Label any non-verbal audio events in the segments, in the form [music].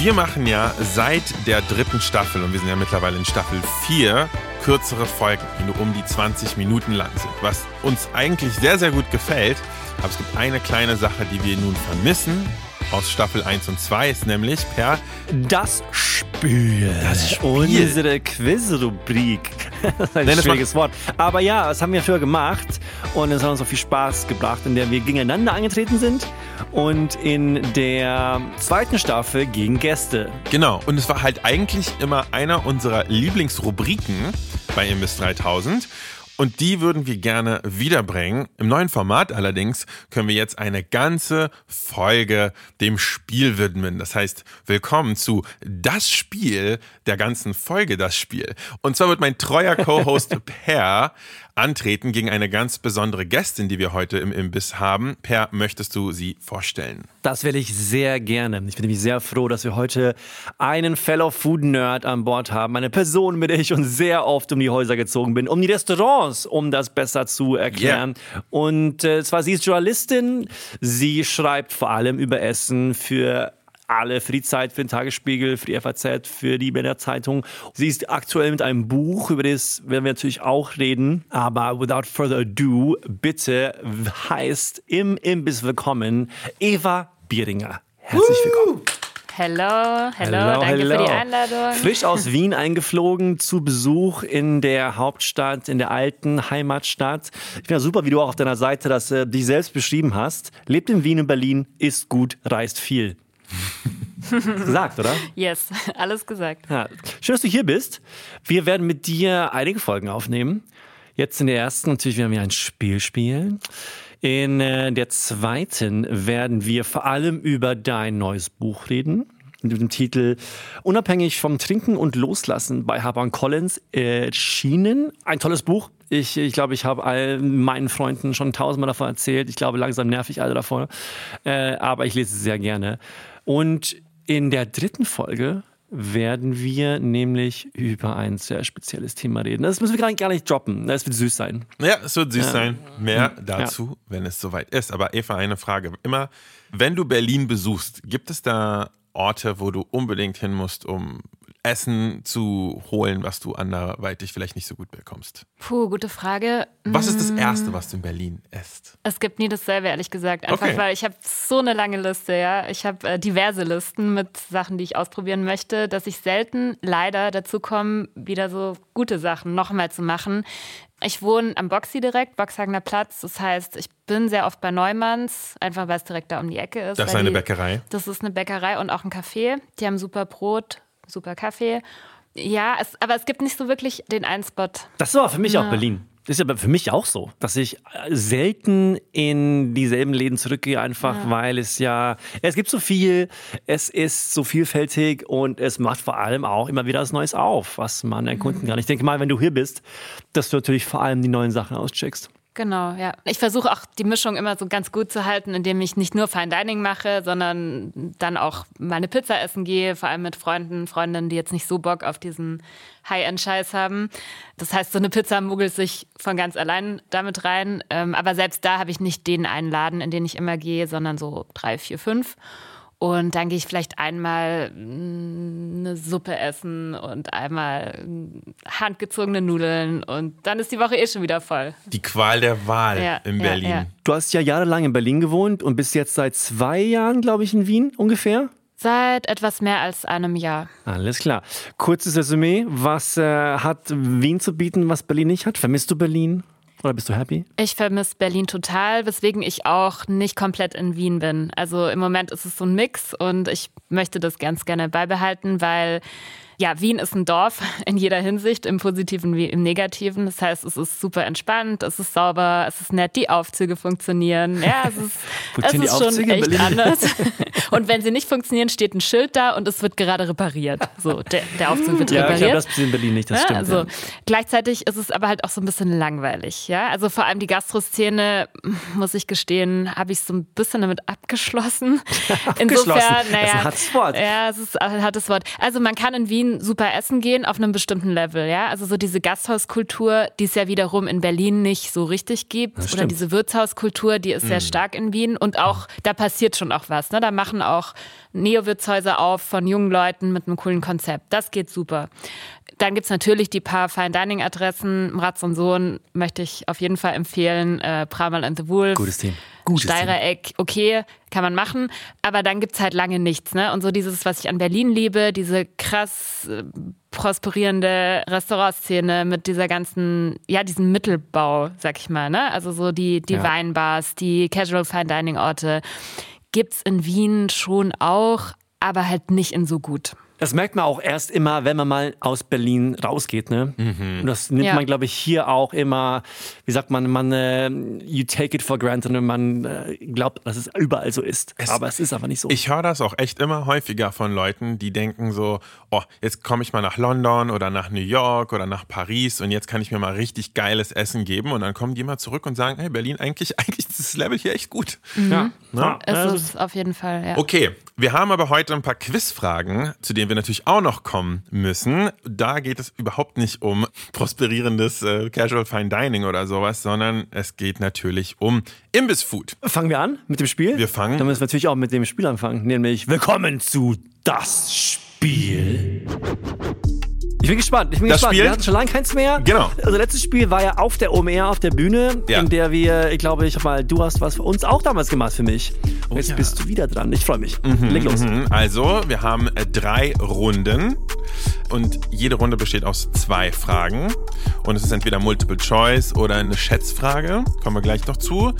Wir machen ja seit der dritten Staffel, und wir sind ja mittlerweile in Staffel 4, kürzere Folgen, die nur um die 20 Minuten lang sind, was uns eigentlich sehr, sehr gut gefällt. Aber es gibt eine kleine Sache, die wir nun vermissen aus Staffel 1 und 2, ist nämlich per Das Spiel. Das Spiel. Unsere Quizrubrik. [laughs] Das ist ein Nein, schwieriges Wort. Aber ja, das haben wir früher gemacht und es hat uns auch viel Spaß gebracht, in der wir gegeneinander angetreten sind und in der zweiten Staffel gegen Gäste. Genau, und es war halt eigentlich immer einer unserer Lieblingsrubriken bei Imbiss 3000. Und die würden wir gerne wiederbringen. Im neuen Format allerdings können wir jetzt eine ganze Folge dem Spiel widmen. Das heißt, willkommen zu Das Spiel der ganzen Folge Das Spiel. Und zwar wird mein treuer [laughs] Co-Host Per antreten gegen eine ganz besondere Gästin, die wir heute im Imbiss haben. Per, möchtest du sie vorstellen? Das will ich sehr gerne. Ich bin nämlich sehr froh, dass wir heute einen Fellow Food Nerd an Bord haben. Eine Person, mit der ich schon sehr oft um die Häuser gezogen bin, um die Restaurants, um das besser zu erklären. Und äh, zwar, sie ist Journalistin. Sie schreibt vor allem über Essen für alle, für die Zeit, für den Tagesspiegel, für die FAZ, für die Berliner Zeitung. Sie ist aktuell mit einem Buch, über das werden wir natürlich auch reden. Aber without further ado, bitte heißt im Imbiss willkommen Eva Bieringer. Herzlich willkommen. Hello, hello, danke für die Einladung. Frisch aus [laughs] Wien eingeflogen zu Besuch in der Hauptstadt, in der alten Heimatstadt. Ich finde das super, wie du auch auf deiner Seite das äh, dich selbst beschrieben hast. Lebt in Wien und Berlin, isst gut, reist viel. [laughs] gesagt, oder? Yes, [laughs] alles gesagt. Ja. Schön, dass du hier bist. Wir werden mit dir einige Folgen aufnehmen. Jetzt in der ersten natürlich werden wir ein Spiel spielen. In äh, der zweiten werden wir vor allem über dein neues Buch reden. Mit dem Titel Unabhängig vom Trinken und Loslassen bei Harper Collins erschienen. Ein tolles Buch. Ich, ich glaube, ich habe all meinen Freunden schon tausendmal davon erzählt. Ich glaube, langsam nerv ich alle davon. Äh, aber ich lese es sehr gerne. Und in der dritten Folge werden wir nämlich über ein sehr spezielles Thema reden. Das müssen wir gar nicht, droppen. Das wird süß sein. Ja, es wird süß sein. Mehr dazu, wenn es soweit ist. Aber Eva, eine Frage. Immer, wenn du Berlin besuchst, gibt es da Orte, wo du unbedingt hin musst, um Essen zu holen, was du anderweitig vielleicht nicht so gut bekommst? Puh, gute Frage. Was ist das Erste, was du in Berlin isst? Es gibt nie dasselbe, ehrlich gesagt. Einfach Okay. weil ich habe so eine lange Liste, ja. Ich habe äh, diverse Listen mit Sachen, die ich ausprobieren möchte, dass ich selten leider dazu komme, wieder so gute Sachen nochmal zu machen. Ich wohne am Boxy direkt, Boxhagener Platz. Das heißt, ich bin sehr oft bei Neumanns, einfach weil es direkt da um die Ecke ist. Das ist eine die- Bäckerei. Das ist eine Bäckerei und auch ein Café. Die haben super Brot, super Kaffee. Ja, es, aber es gibt nicht so wirklich den einen Spot. Das war für mich auch Berlin. Das ist aber für mich auch so, dass ich äh, selten in dieselben Läden zurückgehe, einfach weil es ja, es gibt so viel, es ist so vielfältig und es macht vor allem auch immer wieder was Neues auf, was man erkunden kann. Ich denke mal, wenn du hier bist, dass du natürlich vor allem die neuen Sachen auscheckst. Genau, ja. Ich versuche auch die Mischung immer so ganz gut zu halten, indem ich nicht nur Fine Dining mache, sondern dann auch meine Pizza essen gehe, vor allem mit Freunden, Freundinnen, die jetzt nicht so Bock auf diesen High-End-Scheiß haben. Das heißt, so eine Pizza muggelt sich von ganz allein damit rein. Ähm, aber selbst da habe ich nicht den einen Laden, in den ich immer gehe, sondern so drei, vier, fünf. Und dann gehe ich vielleicht einmal mm, eine Suppe essen und einmal mm, handgezogene Nudeln und dann ist die Woche eh schon wieder voll. Die Qual der Wahl Ja, in ja, Berlin. ja. Du hast ja jahrelang in Berlin gewohnt und bist jetzt seit zwei Jahren, glaube ich, in Wien ungefähr. Seit etwas mehr als einem Jahr. Alles klar. Kurzes Resümee. Was äh, hat Wien zu bieten, was Berlin nicht hat? Vermisst du Berlin? Oder bist du happy? Ich vermisse Berlin total, weswegen ich auch nicht komplett in Wien bin. Also im Moment ist es so ein Mix und ich möchte das ganz gerne beibehalten, weil ja, Wien ist ein Dorf [laughs] in jeder Hinsicht, im Positiven wie im Negativen. Das heißt, es ist super entspannt, es ist sauber, es ist nett, die Aufzüge funktionieren. Ja, es ist, [laughs] es ist schon echt anders. [laughs] Und wenn sie nicht funktionieren, steht ein Schild da und es wird gerade repariert. So, der, der Aufzug wird ja, repariert. Ja, das in Berlin nicht, das ja, stimmt. Also, ja. Gleichzeitig ist es aber halt auch so ein bisschen langweilig. Ja, also vor allem die Gastroszene, muss ich gestehen, habe ich so ein bisschen damit abgeschlossen. Insofern, naja, das ist ein hartes Wort. Ja, es ist ein hartes Wort. Also man kann in Wien super essen gehen auf einem bestimmten Level. Ja, also so diese Gasthauskultur, die es ja wiederum in Berlin nicht so richtig gibt, oder diese Wirtshauskultur, die ist mhm. sehr stark in Wien und auch da passiert schon auch was. Ne? Da machen auch Neo-Wirtshäuser auf von jungen Leuten mit einem coolen Konzept. Das geht super. Dann gibt es natürlich die paar Fine Dining Adressen. Ratz und Sohn möchte ich auf jeden Fall empfehlen. Äh, Pramal and the Wolf. Gutes Team. Gutes Steirereck, okay, kann man machen. Aber dann gibt es halt lange nichts. Ne? Und so dieses, was ich an Berlin liebe, diese krass äh, prosperierende Restaurantszene mit dieser ganzen, ja, diesem Mittelbau, sag ich mal. Ne? Also so die, die ja. Weinbars, die Casual Fine Dining Orte gibt es in Wien schon auch, aber halt nicht in so gut. Das merkt man auch erst immer, wenn man mal aus Berlin rausgeht. Ne? Mhm. Und das nimmt ja. man, glaube ich, hier auch immer, wie sagt man, man äh, you take it for granted und man äh, glaubt, dass es überall so ist. Es, aber es ist aber nicht so. Ich höre das auch echt immer häufiger von Leuten, die denken so, oh, jetzt komme ich mal nach London oder nach New York oder nach Paris und jetzt kann ich mir mal richtig geiles Essen geben und dann kommen die mal zurück und sagen, hey, Berlin, eigentlich, [laughs] eigentlich ist das Level hier echt gut. Mhm. Ja. Ne? Es ist auf jeden Fall, ja. Okay, wir haben aber heute ein paar Quizfragen, zu denen wir natürlich auch noch kommen müssen. Da geht es überhaupt nicht um prosperierendes äh, Casual Fine Dining oder sowas, sondern es geht natürlich um Imbissfood. Fangen wir an mit dem Spiel? Wir fangen. Dann müssen wir natürlich auch mit dem Spiel anfangen, nämlich Willkommen zu Das Spiel. Ich bin gespannt. Ich bin das gespannt. Spiel? Wir hatten schon lange keins mehr. Genau. Also letztes Spiel war ja auf der OMR, auf der Bühne, ja. in der wir, ich glaube, ich mal, du hast was für uns auch damals gemacht für mich. Oh, Jetzt ja. bist du wieder dran. Ich freue mich. Mhm, Leg los. Mhm. Also, wir haben äh, drei Runden und jede Runde besteht aus zwei Fragen. Und es ist entweder Multiple Choice oder eine Schätzfrage. Kommen wir gleich noch zu.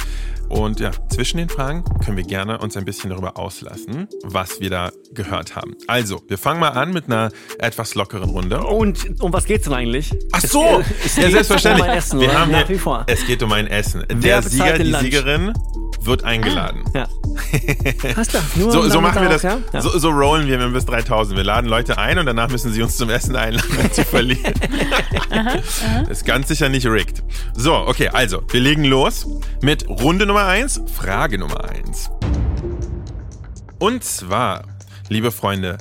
Und ja, zwischen den Fragen können wir gerne uns ein bisschen darüber auslassen, was wir da gehört haben. Also, wir fangen mal an mit einer etwas lockeren Runde. Und um was geht's denn eigentlich? Ach so, es, es ja, selbstverständlich. Um Essen, wir haben vor. Es geht um ein Essen. Der Sieger, die Lunch? Siegerin wird eingeladen. Ah, ja. Hast du, nur so, so machen wir das. Ja? So, so rollen wir bis 3000. Wir laden Leute ein und danach müssen sie uns zum Essen einladen, wenn sie verlieren. [laughs] Das ist ganz sicher nicht rigged. So, okay, also, wir legen los mit Runde Nummer 1, Frage Nummer 1. Und zwar, liebe Freunde,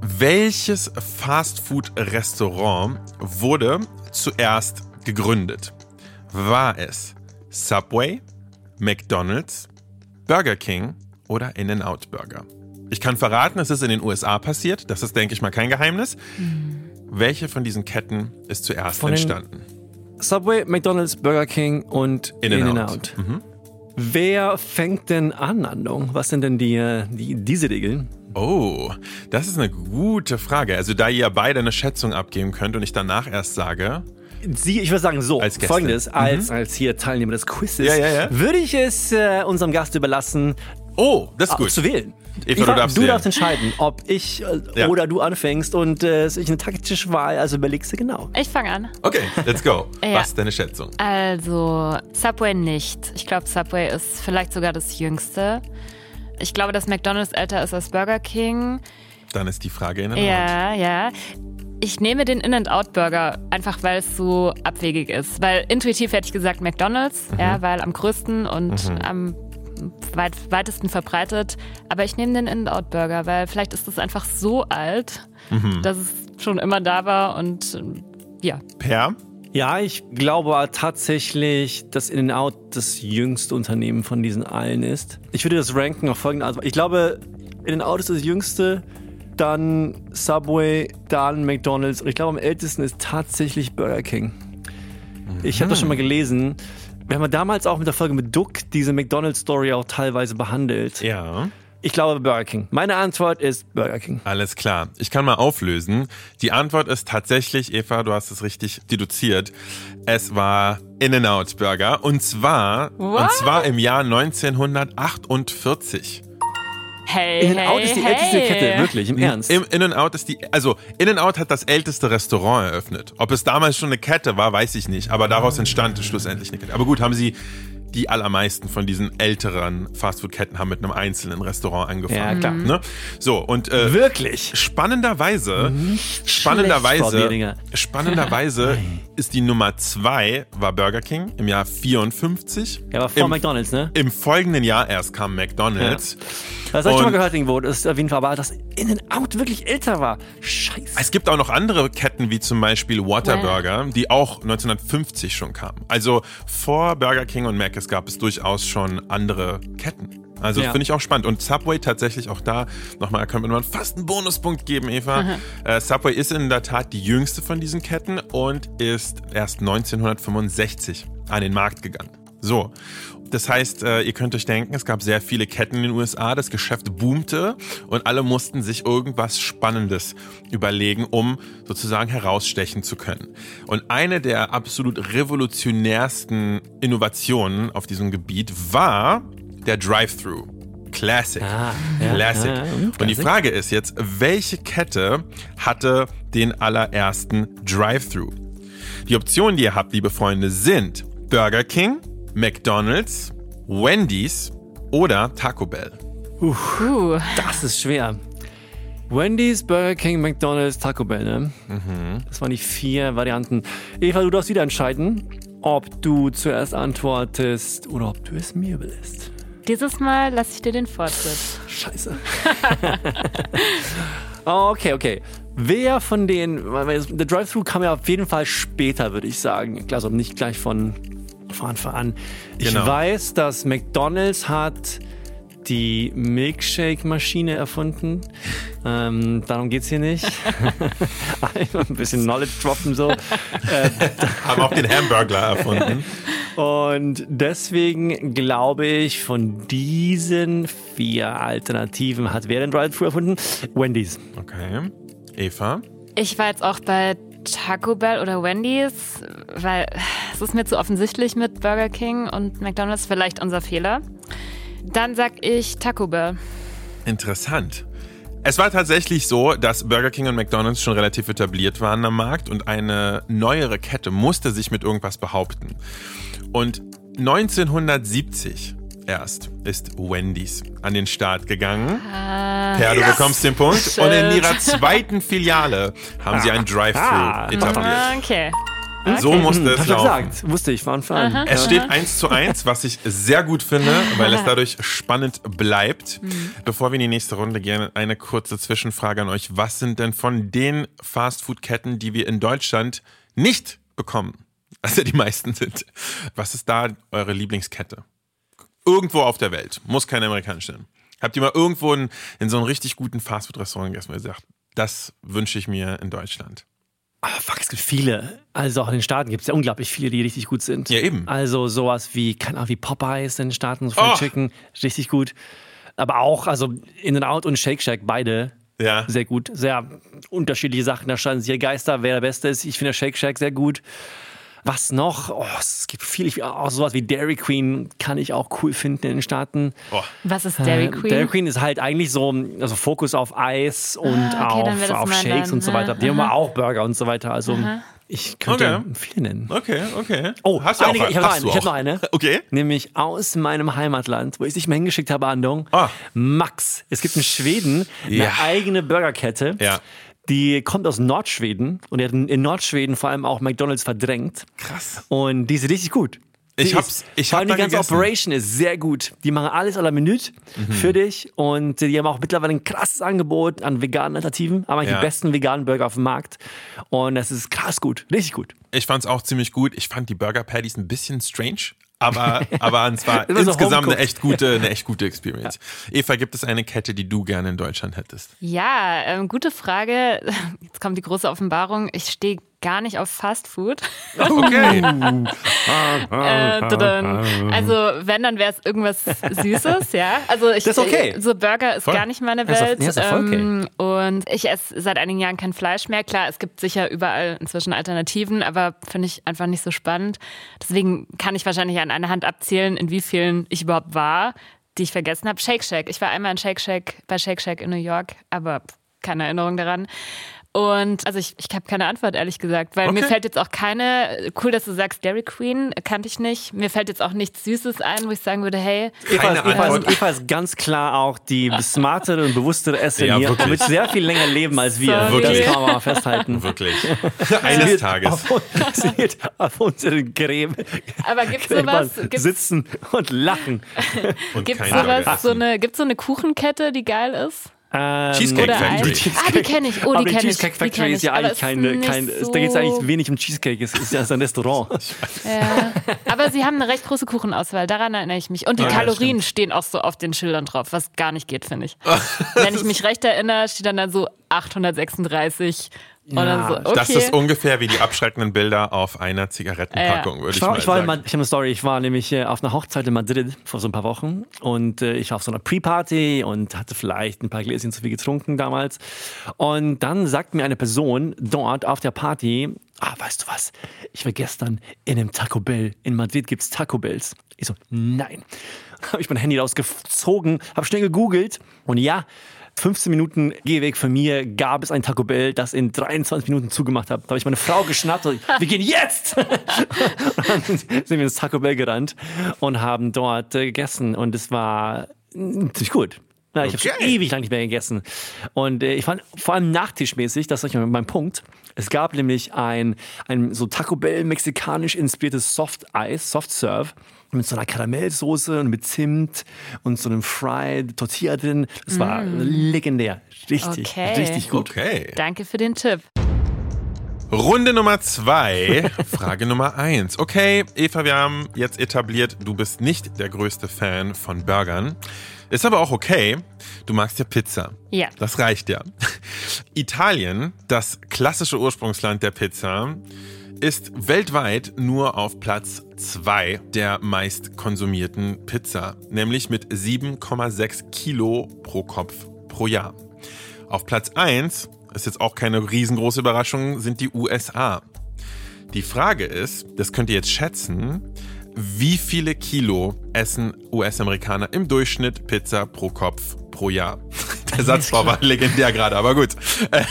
welches Fastfood-Restaurant wurde zuerst gegründet? War es Subway, McDonald's, Burger King oder In-N-Out Burger? Ich kann verraten, es ist in den USA passiert. Das ist, denke ich mal, kein Geheimnis. Mhm. Welche von diesen Ketten ist zuerst von entstanden? Subway, McDonald's, Burger King und In-N-Out. In mhm. Wer fängt denn an, Andong? Was sind denn die, die, diese Regeln? Oh, das ist eine gute Frage. Also da ihr beide eine Schätzung abgeben könnt und ich danach erst sage, Sie, ich würde sagen so, als folgendes, als, mhm. als hier Teilnehmer des Quizzes, ja, ja, ja. würde ich es äh, unserem Gast überlassen, oh, das ist gut. zu wählen. Eva, Eva, du, darfst, du darfst, entscheiden, ob ich äh, oder du anfängst und äh, es ist eine taktische Wahl, also überlegst du genau. Ich fange an. Okay, let's go. [laughs] Was ist deine Schätzung? Also, Subway nicht. Ich glaube, Subway ist vielleicht sogar das Jüngste. Ich glaube, dass McDonald's älter ist als Burger King. Dann ist die Frage in Ja, ja. Ich nehme den In-N-Out-Burger, einfach weil es so abwegig ist. Weil intuitiv hätte ich gesagt McDonalds, mhm. ja, weil am größten und mhm. am weit, weitesten verbreitet. Aber ich nehme den In-N-Out-Burger, weil vielleicht ist es einfach so alt, mhm. dass es schon immer da war und ja. Per? Ja, ich glaube tatsächlich, dass In-N-Out das jüngste Unternehmen von diesen allen ist. Ich würde das ranken auf folgende Art. Ich glaube, In-N-Out ist das jüngste dann Subway, dann McDonald's und ich glaube am ältesten ist tatsächlich Burger King. Ich habe das schon mal gelesen. Wir haben damals auch mit der Folge mit Duck diese McDonald's-Story auch teilweise behandelt. Ja. Ich glaube Burger King. Meine Antwort ist Burger King. Alles klar. Ich kann mal auflösen. Die Antwort ist tatsächlich, Eva, du hast es richtig deduziert. Es war In-N-Out Burger. Und zwar, und zwar im Jahr 1948. Hey, In-N-Out hey, ist die hey. älteste Kette, wirklich, im Ernst. Im In-N-Out ist die, also In-N-Out hat das älteste Restaurant eröffnet. Ob es damals schon eine Kette war, weiß ich nicht. Aber daraus entstand schlussendlich eine Kette. Aber gut, haben sie die allermeisten von diesen älteren Fastfood-Ketten haben mit einem einzelnen Restaurant angefangen. Ja, klar. Ne? So, und äh, Wirklich? spannenderweise, Frau spannenderweise, spannenderweise ist die Nummer zwei war Burger King im Jahr 54. Ja, aber vor Im, McDonalds, ne? Im folgenden Jahr erst kam McDonald's. Das habe ich schon mal gehört irgendwo. Das ist auf jeden Fall, aber dass In-N-Out wirklich älter war. Scheiße. Es gibt auch noch andere Ketten, wie zum Beispiel Whataburger, die auch 1950 schon kamen. Also vor Burger King und Mc's gab es durchaus schon andere Ketten. Also Ja. finde ich auch spannend. Und Subway tatsächlich auch da, nochmal, könnte man fast einen Bonuspunkt geben, Eva. Äh, Subway ist in der Tat die jüngste von diesen Ketten und ist erst 1965 an den Markt gegangen. So. Das heißt, äh, ihr könnt euch denken, es gab sehr viele Ketten in den USA, das Geschäft boomte und alle mussten sich irgendwas Spannendes überlegen, um sozusagen herausstechen zu können. Und eine der absolut revolutionärsten Innovationen auf diesem Gebiet war der Drive-Thru. Classic. Ah, ja, Classic. ja, Und die. Frage ist jetzt, welche Kette hatte den allerersten Drive-Thru? Die Optionen, die ihr habt, liebe Freunde, sind Burger King, McDonald's, Wendy's oder Taco Bell. Uh, Das ist schwer. Wendy's, Burger King, McDonald's, Taco Bell, ne? Mhm. Das waren die vier Varianten. Eva, du darfst wieder entscheiden, ob du zuerst antwortest oder ob du es mir überlässt. dieses Mal lasse ich dir den Vortritt. Scheiße. [laughs] okay, okay. Wer von den, der Drive-Thru kam ja auf jeden Fall später, würde ich sagen. Klar, also nicht gleich von, von Anfang an. Ich Genau. weiß, dass McDonald's hat die Milkshake-Maschine erfunden. Ähm, darum geht's hier nicht. [laughs] Ein bisschen Knowledge droppen so. [laughs] Haben auch den Hamburglar erfunden. Und deswegen glaube ich, von diesen vier Alternativen hat wer den Drive-Thru erfunden? Wendy's. Okay. Eva? Ich war jetzt auch bei Taco Bell oder Wendy's, weil es ist mir zu offensichtlich mit Burger King und McDonald's vielleicht unser Fehler. Dann sag ich Taco Bell. Interessant. Es war tatsächlich so, dass Burger King und McDonald's schon relativ etabliert waren am Markt und eine neuere Kette musste sich mit irgendwas behaupten. Und 1970 erst ist Wendy's an den Start gegangen. Per, du bekommst den Punkt. [laughs] Und in ihrer zweiten Filiale haben sie ein Drive-Thru Ah. etabliert. Okay. So musste es hab laufen. gesagt. Wusste ich von Anfang an. Es steht 1 zu 1, was ich sehr gut finde, weil es dadurch spannend bleibt. Bevor wir in die nächste Runde gehen, eine kurze Zwischenfrage an euch. Was sind denn von den Fastfood-Ketten, die wir in Deutschland nicht bekommen, also die meisten sind, was ist da eure Lieblingskette? Irgendwo auf der Welt, muss kein amerikanische sein. Habt ihr mal irgendwo in, in so einem richtig guten Fastfood-Restaurant gegessen, wo ihr sagt, das wünsche ich mir in Deutschland? Ah, fuck, es gibt viele. Also auch in den Staaten gibt es ja unglaublich viele, die richtig gut sind. Ja, eben. Also sowas wie, keine Ahnung, wie Popeyes in den Staaten, so Fried Oh. Chicken, richtig gut. Aber auch, also In-N-Out und Shake Shack, beide Ja. sehr gut. Sehr unterschiedliche Sachen, da scheinen sich Geister, wer der Beste ist. Ich finde Shake Shack sehr gut. Was noch? Oh, es gibt viel. Ich, auch sowas wie Dairy Queen kann ich auch cool finden in den Staaten. Oh, Was ist Dairy Äh, Queen? Dairy Queen ist halt eigentlich so, also Fokus auf Eis und Ah, okay, auf, auf Shakes dann, und so weiter. ne? Die haben aber auch Burger und so weiter. Also ich könnte Okay. viele nennen. okay, okay. Oh, hast du auch, einige, ich habe noch, eine, hab auch. noch eine. [laughs] Okay. Nämlich aus meinem Heimatland, wo ich dich mal hingeschickt habe, Andung. Ah. Max. Es gibt in Schweden eine Ja. eigene Burgerkette. Ja. Die kommt aus Nordschweden und die hat in Nordschweden vor allem auch McDonalds verdrängt. Krass. Und die ist richtig gut. Ich Die hab's- ist- ich vor hab die ganze gegessen. Operation ist sehr gut. Die machen alles à la Minute Mhm. für dich und die haben auch mittlerweile ein krasses Angebot an veganen Alternativen, aber Ja. die besten veganen Burger auf dem Markt. Und das ist krass gut, richtig gut. Ich fand's auch ziemlich gut. Ich fand die Burger Patties ein bisschen strange. Aber, aber es war [laughs] insgesamt eine echt gute, eine echt gute Experience. Eva, gibt es eine Kette, die du gerne in Deutschland hättest? Ja, ähm, gute Frage. [laughs] Jetzt kommt die große Offenbarung. Ich stehe gar nicht auf Fast Food. [laughs] Okay. [laughs] Äh, tudum. also wenn, dann wäre es irgendwas Süßes, ja. Also ich, Das ist okay. So Burger ist Voll. gar nicht meine Das ist Welt. ja, ist doch voll okay. ähm, und ich esse seit einigen Jahren kein Fleisch mehr. Klar, es gibt sicher überall inzwischen Alternativen, aber finde ich einfach nicht so spannend. Deswegen kann ich wahrscheinlich an einer Hand abzählen, in wie vielen ich überhaupt war. die ich vergessen habe. Shake Shack. Ich war einmal in Shake Shack, bei Shake Shack in New York, aber keine Erinnerung daran. Und also ich, ich habe keine Antwort, ehrlich gesagt, weil Okay. mir fällt jetzt auch keine, cool, dass du sagst, Dairy Queen, kannte ich nicht. Mir fällt jetzt auch nichts Süßes ein, wo ich sagen würde, hey, Eva Keine ist, Eva, ist, Antwort. Eva ist ganz klar auch die smartere und bewusstere Esserin Ja, hier. wirklich. Wird sehr viel länger leben als wir. Sorry. Das kann man mal festhalten. Wirklich. [laughs] Eines wird Tages. Auf, [laughs] sie wird auf unseren Gräben aber gibt's sowas, gibt's, sitzen und lachen. Und gibt's sowas, so eine, gibt's so eine Kuchenkette, die geil ist? Ähm, Cheesecake Oder Factory. Ah, die kenne ich. Oh, aber die die kenne ich. Cheesecake Die Factory ist ja ich. Aber eigentlich ist keine, kein, so- da geht es eigentlich wenig um Cheesecake, es ist ja ein Restaurant. [laughs] Ja. Aber sie haben eine recht große Kuchenauswahl, daran erinnere ich mich. Und die Ja, Kalorien stehen auch so auf den Schildern drauf, was gar nicht geht, finde ich. [laughs] Wenn ich mich recht erinnere, steht dann da so 836 und dann so, okay. Das ist ungefähr wie die abschreckenden Bilder auf einer Zigarettenpackung, würde ich, Ich war, mal ich, war sagen. Mad- ich habe eine Story. Ich war nämlich äh, auf einer Hochzeit in Madrid vor so ein paar Wochen und äh, ich war auf so einer Pre-Party und hatte vielleicht ein paar Gläschen zu viel getrunken damals. Und dann sagt mir eine Person dort auf der Party, ah, weißt du was, ich war gestern in einem Taco Bell. In Madrid gibt's Taco Bells. Ich so, nein. Habe [laughs] ich mein Handy rausgezogen, habe schnell gegoogelt und ja, 15 Minuten Gehweg von mir gab es ein Taco Bell, das in 23 Minuten zugemacht hat. Da habe ich meine Frau geschnappt und wir gehen jetzt! [laughs] und dann sind wir ins Taco Bell gerannt und haben dort äh, gegessen und es war mm, ziemlich gut. Ja, ich habe schon Okay. ewig lang nicht mehr gegessen. Und äh, ich fand vor allem nachtischmäßig, das ist mein Punkt. Es gab nämlich ein, ein so Taco Bell mexikanisch inspiriertes Soft Eis, Soft Serve mit so einer Karamellsoße und mit Zimt und so einem Fried Tortilla drin. Das war legendär. Richtig, Okay. richtig gut. Okay. Danke für den Tipp. Runde Nummer zwei, [laughs] Frage Nummer eins. Okay, Eva, wir haben jetzt etabliert, du bist nicht der größte Fan von Burgern. Ist aber auch okay. Du magst ja Pizza. Ja. Das reicht ja. [laughs] Italien, das klassische Ursprungsland der Pizza, ist weltweit nur auf Platz zwei der meist konsumierten Pizza, nämlich mit 7,6 Kilo pro Kopf pro Jahr. Auf Platz 1, ist jetzt auch keine riesengroße Überraschung, sind die USA. Die Frage ist, das könnt ihr jetzt schätzen, wie viele Kilo essen US-Amerikaner im Durchschnitt Pizza pro Kopf pro Jahr? Der Satzbau war legendär gerade, aber gut. Äh,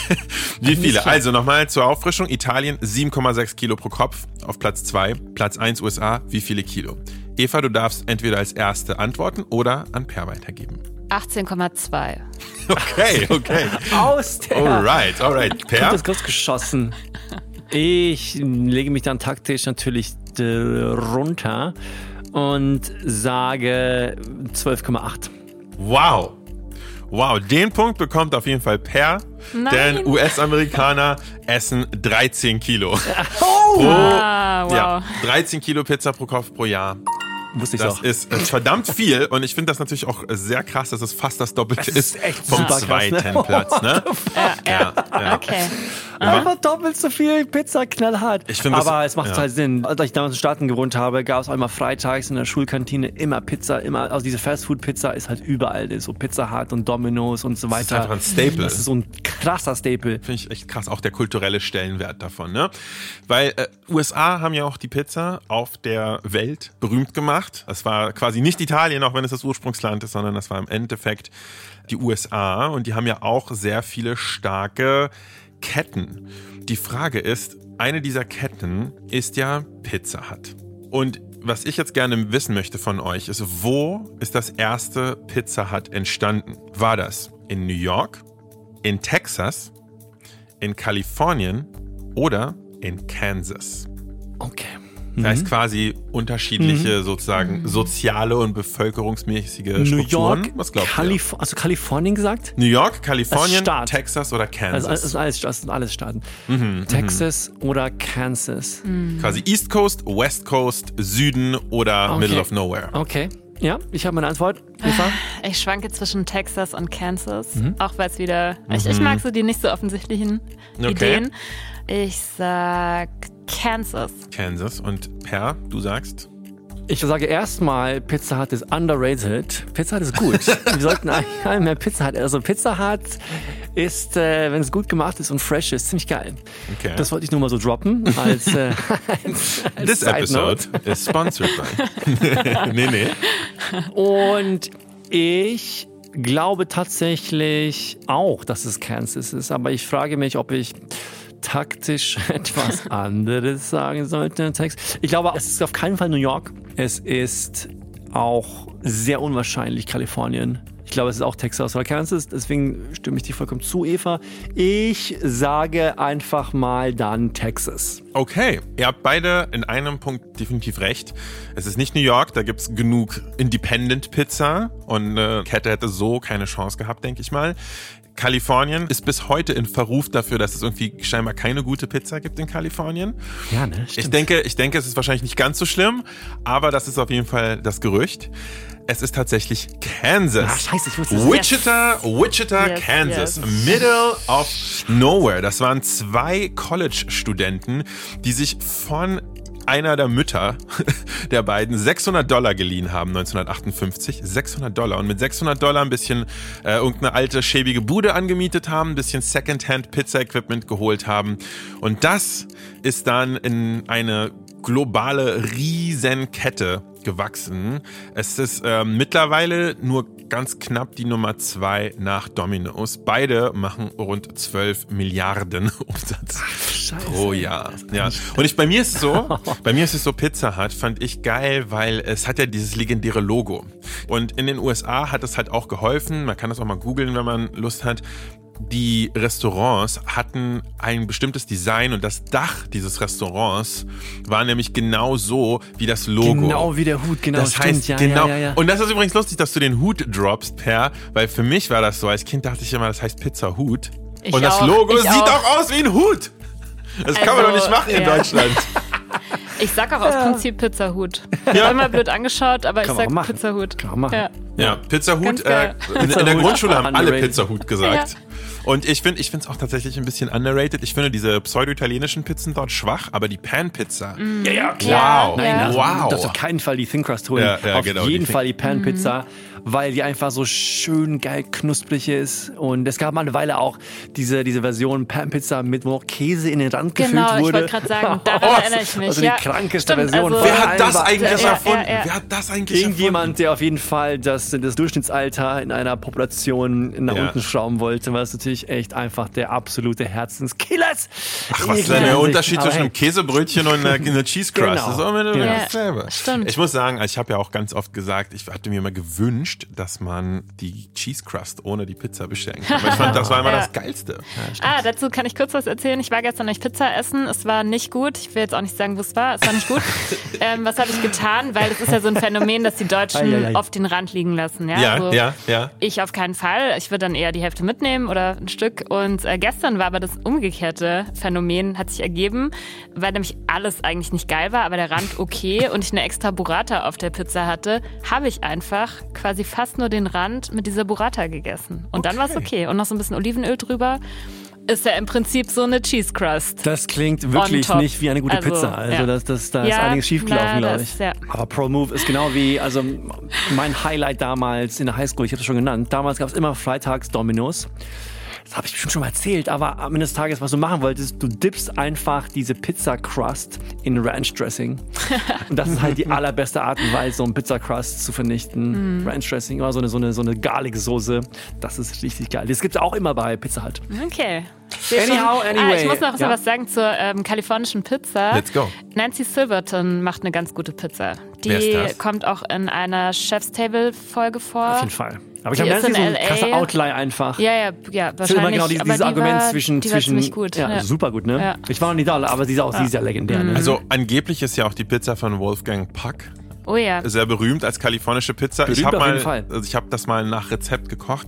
Wie viele? Also nochmal zur Auffrischung. Italien 7,6 Kilo pro Kopf auf Platz 2. Platz 1 USA, wie viele Kilo? Eva, du darfst entweder als erste antworten oder an Per weitergeben. 18,2. Okay, [laughs] okay. Aus der Alright, alright. Per? das kurz geschossen. Ich lege mich dann taktisch natürlich runter und sage 12,8. Wow. Wow, den Punkt bekommt auf jeden Fall Per, Nein. denn US-Amerikaner essen 13 Kilo. [laughs] Ah, wow. Ja, 13 Kilo Pizza pro Kopf pro Jahr. Wusste ich Das auch. ist äh, verdammt viel und ich finde das natürlich auch sehr krass, dass es fast das Doppelte Das ist ist echt vom krass, ne? zweiten [laughs] Platz. Ne? Ja, ja. ja. Okay. Einfach doppelt so viel Pizza, knallhart. Ich finde das- Aber es macht ja. halt Sinn. Als ich damals in den Staaten gewohnt habe, gab es auch immer freitags in der Schulkantine immer Pizza, immer, also diese Fastfood-Pizza ist halt überall, so Pizza Hut und Domino's und so weiter. ist einfach ein Staple. Das ist so ein krasser Staple. Finde ich echt krass, auch der kulturelle Stellenwert davon, ne? Weil äh, USA haben ja auch die Pizza auf der Welt berühmt gemacht. Das war quasi nicht Italien, auch wenn es das Ursprungsland ist, sondern das war im Endeffekt die USA und die haben ja auch sehr viele starke Ketten. Die Frage ist, eine dieser Ketten ist ja Pizza Hut. Und was ich jetzt gerne wissen möchte von euch ist, wo ist das erste Pizza Hut entstanden? War das in New York, in Texas, in Kalifornien oder in Kansas. Okay. Das Mhm. heißt quasi unterschiedliche sozusagen soziale und bevölkerungsmäßige New Strukturen. York, Was glaubt ihr? Kalif also Kalifornien gesagt? New York, Kalifornien. Texas oder Also, Kansas? das, ist alles, das sind alles Staaten. Mhm, Texas oder Kansas. quasi East Coast, West Coast, Süden oder Okay. Middle of Nowhere. Okay. Ja, ich habe meine Antwort. Eva? Ich schwanke zwischen Texas und Kansas, Mhm. auch weil es wieder. Ich, ich mag so die nicht so offensichtlichen Okay. Ideen. Ich sag Kansas. Kansas und Per, du sagst? Ich sage erstmal, Pizza Hut ist underrated. Pizza Hut ist gut. [laughs] Wir sollten eigentlich mehr Pizza Hut. Also Pizza Hut ist, äh, wenn es gut gemacht ist und fresh ist, ziemlich geil. Okay. Das wollte ich nur mal so droppen als, äh, als, [laughs] als This Side episode Note. is sponsored by. [laughs] nee, nee. Und Ich glaube tatsächlich auch, dass es Kansas ist, aber ich frage mich, ob ich taktisch [laughs] etwas anderes sagen sollte im Text. Ich glaube, es ist auf keinen Fall New York. Es ist auch sehr unwahrscheinlich Kalifornien. Ich glaube, es ist auch Texas oder Kansas. Deswegen stimme ich dir vollkommen zu, Eva. Ich sage einfach mal dann Texas. Okay, ihr habt beide in einem Punkt definitiv recht. Es ist nicht New York, da gibt's genug Independent Pizza und eine Kette hätte so keine Chance gehabt, denke ich mal. Kalifornien ist bis heute in Verruf dafür, dass es irgendwie scheinbar keine gute Pizza gibt in Kalifornien. Ja, ne? Ich denke, ich denke, es ist wahrscheinlich nicht ganz so schlimm, aber das ist auf jeden Fall das Gerücht. Es ist tatsächlich Kansas. Ach, scheiße, ich wusste es. Wichita, Wichita, Yes, Kansas. yes. Middle of nowhere. Das waren zwei College-Studenten, die sich von einer der Mütter [laughs] der beiden 600 Dollar geliehen haben 1958. 600 Dollar. Und mit 600 Dollar ein bisschen äh, irgendeine alte, schäbige Bude angemietet haben, ein bisschen Secondhand Pizza-Equipment geholt haben. Und das ist dann in eine globale Riesenkette gewachsen. Es ist ähm, mittlerweile nur ganz knapp die Nummer zwei nach Domino's. Beide machen rund 12 Milliarden [laughs] Umsatz pro Jahr. Ja. Und ich, bei mir ist es so, [laughs] bei mir ist es so, Pizza Hut fand ich geil, weil es hat ja dieses legendäre Logo. Und in den USA hat es halt auch geholfen. Man kann das auch mal googeln, wenn man Lust hat die Restaurants hatten ein bestimmtes Design und das Dach dieses Restaurants war nämlich genau so wie das Logo. Genau wie der Hut, genau. Das stimmt. heißt, ja, genau. Ja, ja, ja. Und das ist übrigens lustig, dass du den Hut droppst, Per, weil für mich war das so. Als Kind dachte ich immer, das heißt Pizza Hut. Ich und das auch, Logo ich sieht auch. auch aus wie ein Hut. Das kann man Also, doch nicht machen in ja. Deutschland. [laughs] Ich sag auch aus Prinzip Pizzahut. Ich hab immer blöd angeschaut, aber Kann ich sag auch machen. Pizzahut. Kann man machen. Ja. Ja, Pizzahut. Ganz Äh, in, in der. Grundschule haben alle Underrated. Pizzahut gesagt. Und ich finde ich finde es auch tatsächlich ein bisschen underrated. Ich finde diese pseudo-italienischen Pizzen dort schwach, aber die Pan-Pizza. Ja, ja, klar. Wow. Nein, also, wow. du darfst auf keinen Fall die Thin Crust holen. Ja, ja, auf genau, jeden die Fall die Pan-Pizza, weil die einfach so schön geil knusprig ist. Und es gab mal eine Weile auch diese, diese Version Pan-Pizza mit, wo noch Käse in den Rand Genau, gefüllt ich wurde. wollte gerade sagen, [laughs] daran Oh, erinnere ich mich. Also die ja. krankeste Stimmt, Version. also- Wer hat das eigentlich Ja, erfunden? ja, ja. Wer hat das eigentlich Irgendjemand, der auf jeden Fall das, das Durchschnittsalter in einer Population nach Ja. unten schrauben wollte, was natürlich echt einfach der absolute Herzenskiller ist. Ach, was ist denn der. Unterschied zwischen einem [laughs] Käsebrötchen und einer, einer Cheese Crust? Genau. Das ist auch immer dasselbe. Stimmt. Ich muss sagen, ich habe ja auch ganz oft gesagt, ich hatte mir immer gewünscht, dass man die Cheese Crust ohne die Pizza bestellen kann. Aber ich fand, das war immer [laughs] Ja. das Geilste. Ah, dazu kann ich kurz was erzählen. Ich war gestern nicht Pizza essen. Es war nicht gut. Ich will jetzt auch nicht sagen, wo es war. Es war nicht gut. [laughs] ähm, was habe ich getan? Weil es ist ja so ein Phänomen, dass die Deutschen Ei, ei, ei. oft den Rand liegen lassen. Ja, Ja, Also ja, ja. Ich auf keinen Fall. Ich würde dann eher die Hälfte mitnehmen oder ein Stück. Und äh, gestern war aber das umgekehrte Phänomen, hat sich ergeben, weil nämlich alles eigentlich nicht geil war, aber der Rand okay und ich eine extra Burrata auf der Pizza hatte, habe ich einfach quasi fast nur den Rand mit dieser Burrata gegessen. Und dann war es okay. Und noch so ein bisschen Olivenöl drüber. Ist ja im Prinzip so eine Cheese Crust. Das klingt wirklich nicht wie eine gute Also, Pizza. Also ja. das, das, da ist Ja, einiges schiefgelaufen, glaube ich. ja. Aber Pro Move ist genau wie, also mein Highlight damals in der Highschool, ich habe es schon genannt. Damals gab es immer freitags Dominos. Das habe ich bestimmt schon mal erzählt, aber am Ende des Tages, was du machen wolltest, du dippst einfach diese Pizza Crust in Ranch Dressing. [laughs] Und das ist halt die allerbeste Art und Weise, so einen Pizza Crust zu vernichten. Mhm. Ranch Dressing, immer so eine, so eine, so eine Garlic-Soße. Das ist richtig geil. Das gibt es auch immer bei Pizza Hut. Okay. Anyhow, schon. anyway. Ah, ich muss noch Ja. was sagen zur ähm, kalifornischen Pizza. Let's go. Nancy Silverton macht eine ganz gute Pizza. Wer ist Die das? kommt auch in einer Chef's Table Folge vor. Auf jeden Fall. Aber ich Die glaube, ist das ist so in ein krasser LA. Outlier einfach. Ja, ja, ja, ist immer wahrscheinlich. genau dieses, dieses die Argument war, zwischen. die zwischen war gut. Ja, super gut, ne? Ja. Ich war noch nie da, aber sie ist, auch, sie ist ja legendär. Ne? Also angeblich ist ja auch die Pizza von Wolfgang Puck Oh ja. sehr berühmt als kalifornische Pizza. ich Berühmt habe mal, jeden Fall. also ich habe das mal nach Rezept gekocht.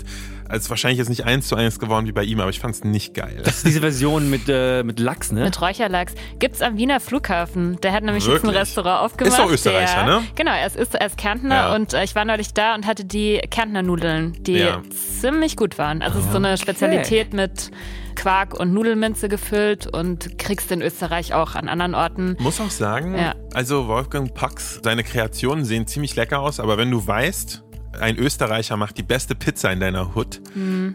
Es ist wahrscheinlich jetzt nicht eins zu eins geworden wie bei ihm, aber ich fand es nicht geil. Das ist diese Version mit, äh, mit Lachs, ne? Mit Räucherlachs. Gibt's am Wiener Flughafen. Der hat nämlich jetzt ein? Restaurant aufgemacht. Ist doch Österreicher, der, ne? Genau, er ist, er ist Kärntner Ja. und äh, ich war neulich da und hatte die Kärntner Nudeln, die Ja. ziemlich gut waren. Also es ist so eine Spezialität mit Quark und Nudelminze gefüllt und kriegst in Österreich auch an anderen Orten. Muss auch sagen, Ja. also Wolfgang Pucks, seine Kreationen sehen ziemlich lecker aus, aber wenn du weißt, ein Österreicher macht die beste Pizza in deiner Hut,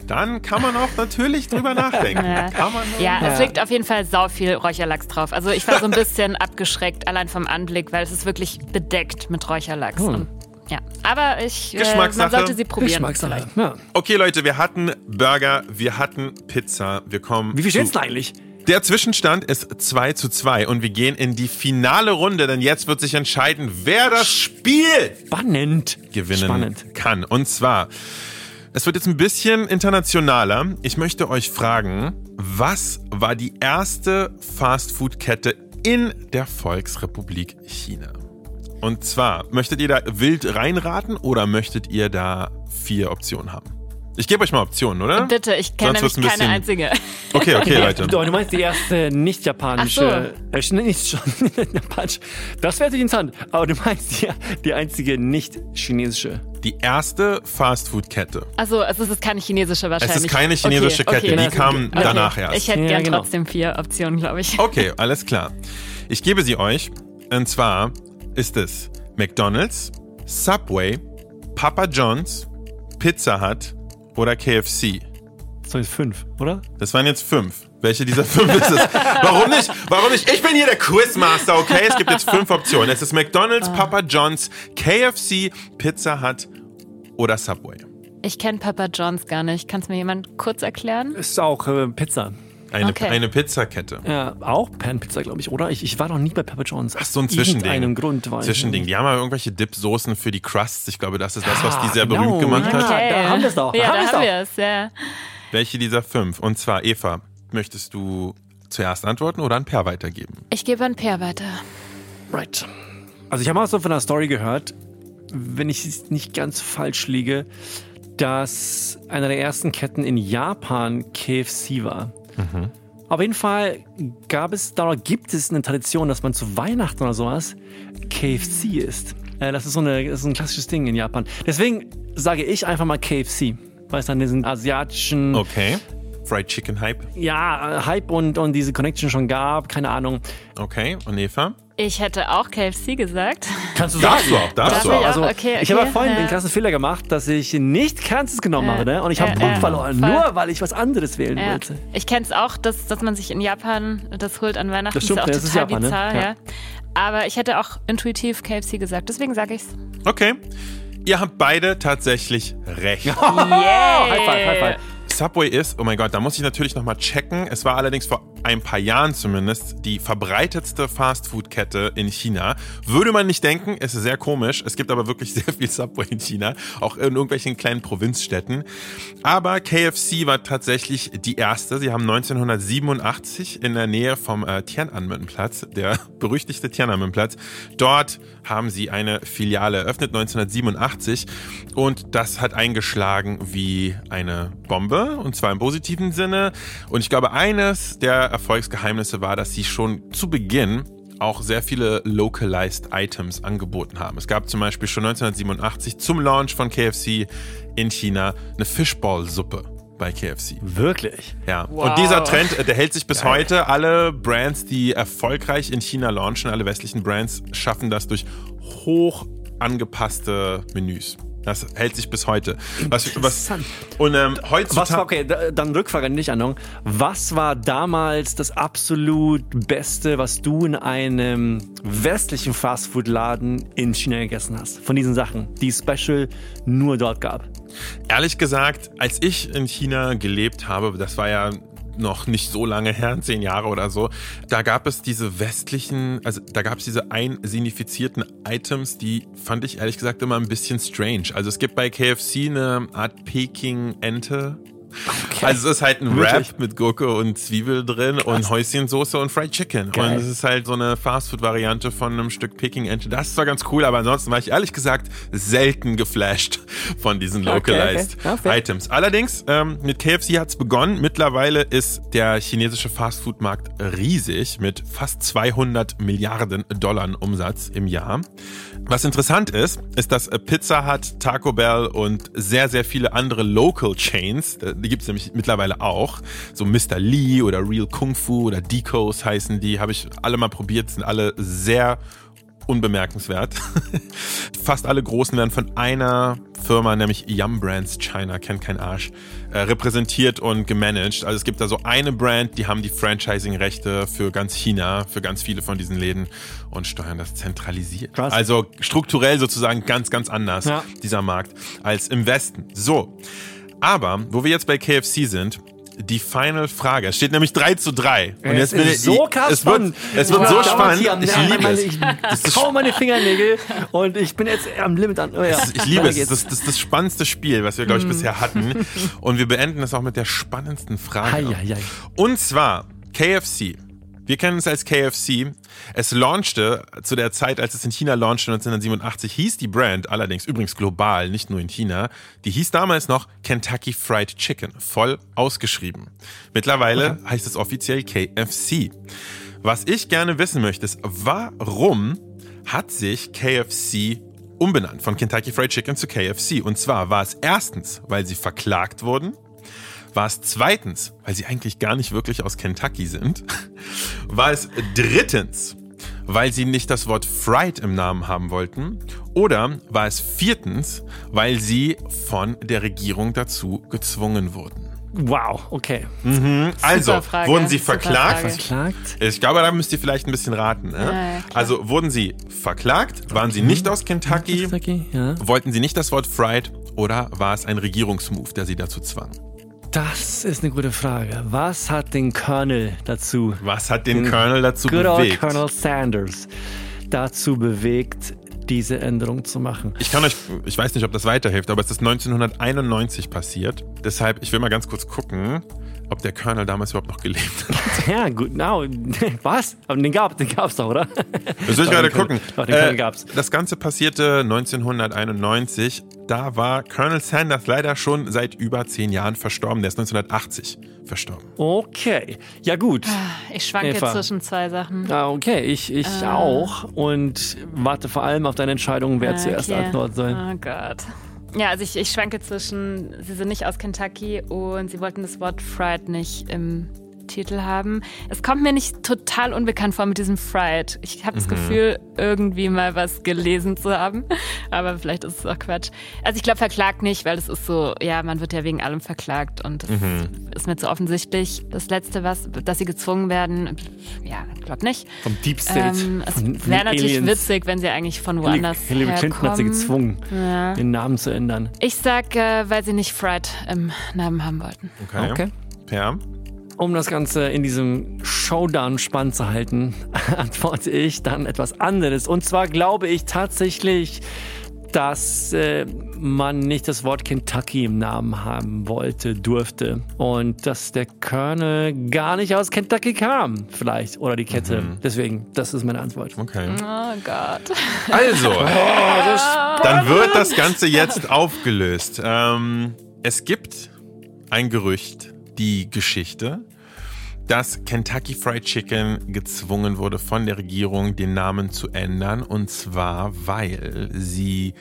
dann kann man auch natürlich drüber [laughs] nachdenken. Ja. Kann man Ja, es liegt auf jeden Fall sau viel Räucherlachs drauf. Also ich war so ein bisschen [laughs] abgeschreckt allein vom Anblick, weil es ist wirklich bedeckt mit Räucherlachs. Hm. Und Ja, aber ich, äh, man sollte sie probieren. Geschmackssache. Ja. Okay, Leute, wir hatten Burger, wir hatten Pizza. Wir kommen. Wie viel steht's eigentlich? Der Zwischenstand ist 2 zu 2 und wir gehen in die finale Runde, denn jetzt wird sich entscheiden, wer das Spiel Spannend. gewinnen Spannend. kann. Und zwar, es wird jetzt ein bisschen internationaler. Ich möchte euch fragen, was war die erste Fastfood-Kette in der Volksrepublik China? Und zwar, möchtet ihr da wild reinraten oder möchtet ihr da vier Optionen haben? Ich gebe euch mal Optionen, oder? Bitte, ich kenne nämlich ein keine bisschen- einzige. Okay, okay, [laughs] Leute. Du, du meinst die erste nicht-japanische, Ach äh, sch- nicht schon [laughs] japanisch. Das wäre interessant. Aber du meinst die, die einzige nicht-chinesische. Die erste Fastfood-Kette. Achso, also es ist keine chinesische wahrscheinlich. Es ist keine chinesische okay, Kette, okay. die kam Okay. danach erst. Ich hätte Ja, gern genau. trotzdem vier Optionen, glaube ich. Okay, alles klar. Ich gebe sie euch. Und zwar ist es McDonald's, Subway, Papa John's, Pizza Hut oder KFC. Das sind fünf, oder? Das waren jetzt fünf. Welche dieser fünf ist es? Warum nicht? Warum nicht? Ich bin hier der Quizmaster, okay? Es gibt jetzt fünf Optionen. Es ist McDonald's, Papa John's, KFC, Pizza Hut oder Subway. Ich kenne Papa John's gar nicht. Kannst mir jemand kurz erklären? Ist auch äh, Pizza. Eine, Okay. eine Pizzakette. Ja, auch Pan-Pizza, glaube ich, oder? Ich, ich war noch nie bei Pepper John's. Ach, so ein Zwischending. einem Grund, weil Zwischending. Die haben ja irgendwelche Dip-Soßen für die Crusts. Ich glaube, das ist das, was die sehr genau. berühmt gemacht Ja. hat. da haben wir's doch. Da Ja, haben da haben doch. wir es, ja. Welche dieser fünf? Und zwar, Eva, möchtest du zuerst antworten oder an Per weitergeben? Ich gebe an Per weiter. Right. Also ich habe mal so von der Story gehört, wenn ich es nicht ganz falsch liege, dass einer der ersten Ketten in Japan KFC war. Auf jeden Fall gab es, da gibt es eine Tradition, dass man zu Weihnachten oder sowas KFC isst. Äh, Das ist so eine, das ist ein klassisches Ding in Japan. Deswegen sage ich einfach mal KFC, weil es dann diesen asiatischen Okay. Fried Chicken Hype. ja, äh, Hype und, und diese Connection schon gab, keine Ahnung. Okay. Und Eva? Ich hätte auch KFC gesagt. Kannst du Darfst du auch, darfst Darf du ich auch. Also, Okay, ich habe okay, vorhin ja. den krassen Fehler gemacht, dass ich nicht Kansas genommen Ja. habe, ne? Und ich habe Ja, Punkt ja, verloren, voll. nur weil ich was anderes wählen Ja. wollte. Ich kenne es auch, dass, dass man sich in Japan das holt an Weihnachten. Das stimmt, ist ja auch das ist total Japan, ne? bizarr, Ja. ja. Aber ich hätte auch intuitiv KFC gesagt, deswegen sage ich's. Okay. Ihr habt beide tatsächlich recht. Oh, [laughs] High five, high five. Subway ist, oh mein Gott, da muss ich natürlich nochmal checken. Es war allerdings vor ein paar Jahren zumindest die verbreitetste Fastfood-Kette in China. Würde man nicht denken, ist sehr komisch. Es gibt aber wirklich [laughs] sehr viel Subway in China, auch in irgendwelchen kleinen Provinzstädten. Aber KFC war tatsächlich die erste. Sie haben 1987 in der Nähe vom äh, Tiananmen-Platz, der [laughs] berüchtigte Tiananmen-Platz, dort haben sie eine Filiale eröffnet, 1987. Und das hat eingeschlagen wie eine Bombe, und zwar im positiven Sinne. Und ich glaube, eines der Erfolgsgeheimnisse war, dass sie schon zu Beginn auch sehr viele localized Items angeboten haben. Es gab zum Beispiel schon 1987 zum Launch von KFC in China eine Fishball-Suppe bei KFC. Wirklich? Ja, Wow. und dieser Trend, äh, der hält sich bis heute. Alle Brands, die erfolgreich in China launchen, alle westlichen Brands, schaffen das durch hoch angepasste Menüs. Das hält sich bis heute. Was, was, Interessant. und ähm, Was heutzutage. war, okay, da- dann Rückfrage an dich. Was war damals das absolut Beste, was du in einem westlichen Fastfood-Laden in China gegessen hast? Von diesen Sachen, die es special nur dort gab. Ehrlich gesagt, als ich in China gelebt habe, das war ja noch nicht so lange her, zehn Jahre oder so, da gab es diese westlichen, also da gab es diese einsinifizierten Items, die fand ich ehrlich gesagt immer ein bisschen strange. Also es gibt bei KFC eine Art Peking-Ente. Also es ist halt ein Wirklich? Wrap mit Gurke und Zwiebel drin und Häuschensoße und Fried Chicken. Geil. Und es ist halt so eine Fastfood-Variante von einem Stück Peking-Ente. Das ist zwar ganz cool, aber ansonsten war ich ehrlich gesagt selten geflasht von diesen localized okay. Fair. Items. Allerdings, ähm, mit KFC hat's begonnen. Mittlerweile ist der chinesische Fastfood-Markt riesig mit fast 200 Milliarden Dollar Umsatz im Jahr. Was interessant ist, ist, dass äh, Pizza Hut, Taco Bell und sehr, sehr viele andere Local Chains, äh, die gibt's nämlich mittlerweile auch, so Mr. Lee oder Real Kung Fu oder Decos heißen die, habe ich alle mal probiert, sind alle sehr unbemerkenswert. [laughs] Fast alle großen werden von einer Firma, nämlich Yum Brands China, kennt kein Arsch, äh, repräsentiert und gemanagt. Also es gibt da so eine Brand, die haben die Franchising-Rechte für ganz China, für ganz viele von diesen Läden und steuern das zentralisiert. Krass. Also strukturell sozusagen ganz, ganz anders, Ja. dieser Markt, als im Westen. So. Aber, wo wir jetzt bei KFC sind, die Final Frage. Es steht nämlich 3 zu 3. Und Es jetzt bin ich, so krass es wird, es wird so spannend. Ich liebe es. Ich [laughs] Das ist kau meine Fingernägel und ich bin jetzt am Limit an. Oh ja. Ich liebe es. Das, ist das spannendste Spiel, was wir, glaube ich, bisher hatten. [laughs] Und wir beenden es auch mit der spannendsten Frage. Und zwar KFC. Wir kennen es als KFC. Es launchte zu der Zeit, als es in China launchte, 1987, hieß die Brand allerdings übrigens global, nicht nur in China. Die hieß damals noch Kentucky Fried Chicken, voll ausgeschrieben. Mittlerweile heißt es offiziell KFC. Was ich gerne wissen möchte, ist, warum hat sich KFC umbenannt von Kentucky Fried Chicken zu KFC? Und zwar war es erstens, weil sie verklagt wurden war es zweitens, weil sie eigentlich gar nicht wirklich aus Kentucky sind, [laughs] war es drittens, weil sie nicht das Wort fried im Namen haben wollten, oder war es viertens, weil sie von der Regierung dazu gezwungen wurden. Wow, okay. Also, Frage, wurden sie verklagt? Verklagt? Ich glaube, da müsst ihr vielleicht ein bisschen raten. Ne? Ja, also, wurden sie verklagt? Waren sie nicht aus Kentucky? Kentucky, ja. Wollten sie nicht das Wort fried? Oder war es ein Regierungsmove, der sie dazu zwang? Das ist eine gute Frage. Was hat den Colonel dazu, Was hat den Colonel dazu good old bewegt? Colonel Sanders, dazu bewegt, diese Änderung zu machen? Ich kann euch, ich weiß nicht, ob das weiterhilft, aber es ist 1991 passiert. Deshalb, ich will mal ganz kurz gucken, ob der Colonel damals überhaupt noch gelebt hat. [laughs] Ja, gut, no. [laughs] Was? Aber den gab den gab's doch, oder? Das will ich gerade gucken. Doch, den Colonel Äh, gab's. das Ganze passierte 1991. Da war Colonel Sanders leider schon seit über zehn Jahren verstorben. Der ist 1980 verstorben. Okay. Ja, gut. Ich schwanke Eva. zwischen zwei Sachen. Ah, okay, ich, ich auch. Und warte vor allem auf deine Entscheidung, wer zuerst Okay. antworten soll. Oh Gott. Ja, also ich, ich schwanke zwischen, sie sind nicht aus Kentucky und sie wollten das Wort Fried nicht im Titel haben. Es kommt mir nicht total unbekannt vor mit diesem Fried. Ich habe das Gefühl, irgendwie mal was gelesen zu haben, aber vielleicht ist es auch Quatsch. Also ich glaube, verklagt nicht, weil das ist so, ja, man wird ja wegen allem verklagt und das ist mir zu offensichtlich. Das Letzte, was, dass sie gezwungen werden, ja, ich glaube nicht. Vom Deep State. Ähm, es wäre natürlich Aliens. witzig, wenn sie eigentlich von woanders Hillary Clinton hat sie herkommen. gezwungen, den Namen zu ändern. Ich sag, äh, weil sie nicht Fried im Namen haben wollten. Okay. Okay. Per? Um das Ganze in diesem Showdown spannend zu halten, [laughs] antworte ich dann etwas anderes. Und zwar glaube ich tatsächlich, dass äh, man nicht das Wort Kentucky im Namen haben wollte, durfte. Und dass der Colonel gar nicht aus Kentucky kam, vielleicht. Oder die Kette. Deswegen, das ist meine Antwort. Okay. Oh Gott. Also, [laughs] dann wird das Ganze jetzt aufgelöst. Ähm, es gibt ein Gerücht, die Geschichte, dass Kentucky Fried Chicken gezwungen wurde von der Regierung, den Namen zu ändern. Und zwar, weil sie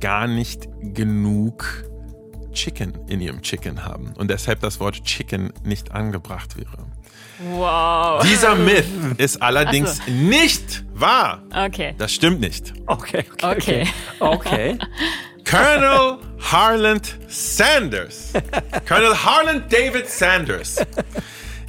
gar nicht genug Chicken in ihrem Chicken haben. Und deshalb das Wort Chicken nicht angebracht wäre. Wow. Dieser [laughs] Myth ist allerdings Ach nicht wahr. Okay. Das stimmt nicht. Okay, Okay. Okay. [laughs] Colonel Harland Sanders, [laughs] Colonel Harland David Sanders,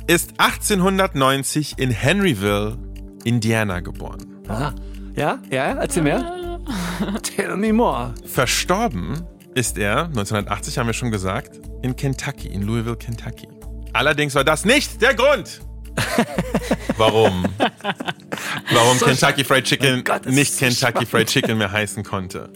ist 1890 in Henryville, Indiana geboren. Aha. Ja, ja, erzähl mehr. [laughs] Tell me more. Verstorben ist er, 1980 haben wir schon gesagt, in Kentucky, in Louisville, Kentucky. Allerdings war das nicht der Grund. [laughs] Warum? Warum Kentucky Fried Chicken Mein Gott, nicht so Kentucky Fried Chicken mehr heißen konnte.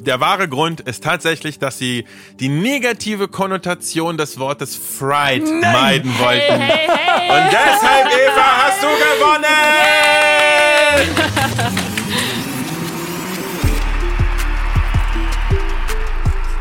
Der wahre Grund ist tatsächlich, dass sie die negative Konnotation des Wortes fried meiden wollten. Hey, hey. Und deshalb, Eva, hast du gewonnen!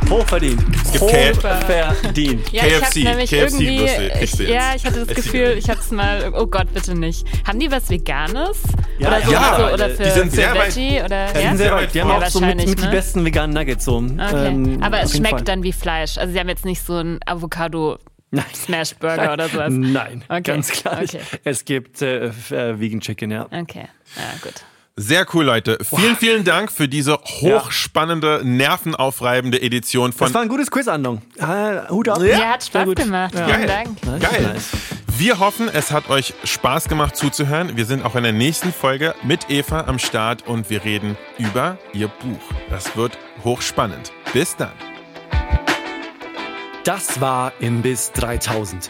Hochverdient. Gibt Hochverdient. Ja, ich KFC, KFC du ich, jetzt. ja, ich hatte das Gefühl, ich hab's mal, oh Gott, bitte nicht. Haben die was Veganes? Ja, oder so, ja, so, oder für, die sind für sehr weit- Veggie oder Die ja? sind sehr weit. Die haben Ja, auch so mit, wahrscheinlich, mit die ne? besten veganen Nuggets so. Okay. Ähm, Aber es schmeckt Fall. dann wie Fleisch. Also sie haben jetzt nicht so einen Avocado Nein. Smash Burger oder sowas. Nein, Okay. ganz klar. Okay. Es gibt äh, äh, Vegan Chicken, ja. Okay, ja gut. Sehr cool, Leute. Vielen, vielen Dank für diese hochspannende, nervenaufreibende Edition von Das war ein gutes Quiz, Andung. Äh, Hut ab. Ja, hat Spaß gut. gemacht. Ja. Vielen Geil. Dank. Geil. Nice. Wir hoffen, es hat euch Spaß gemacht zuzuhören. Wir sind auch in der nächsten Folge mit Eva am Start und wir reden über ihr Buch. Das wird hochspannend. Bis dann. Das war Imbiss 3000.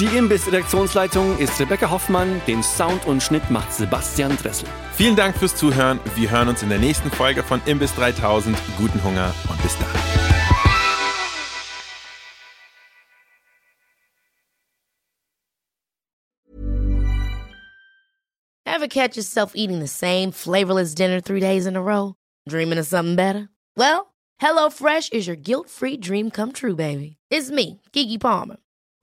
Die Imbiss-Redaktionsleitung ist Rebecca Hoffmann, den Sound und Schnitt macht Sebastian Dressel. Vielen Dank fürs Zuhören. Wir hören uns in der nächsten Folge von Imbiss 3000. Guten Hunger und bis dann. Ever catch yourself eating the same flavorless dinner three days in a row? Dreaming of something better? Well, HelloFresh is your guilt-free dream come true, baby. It's me, Kiki Palmer.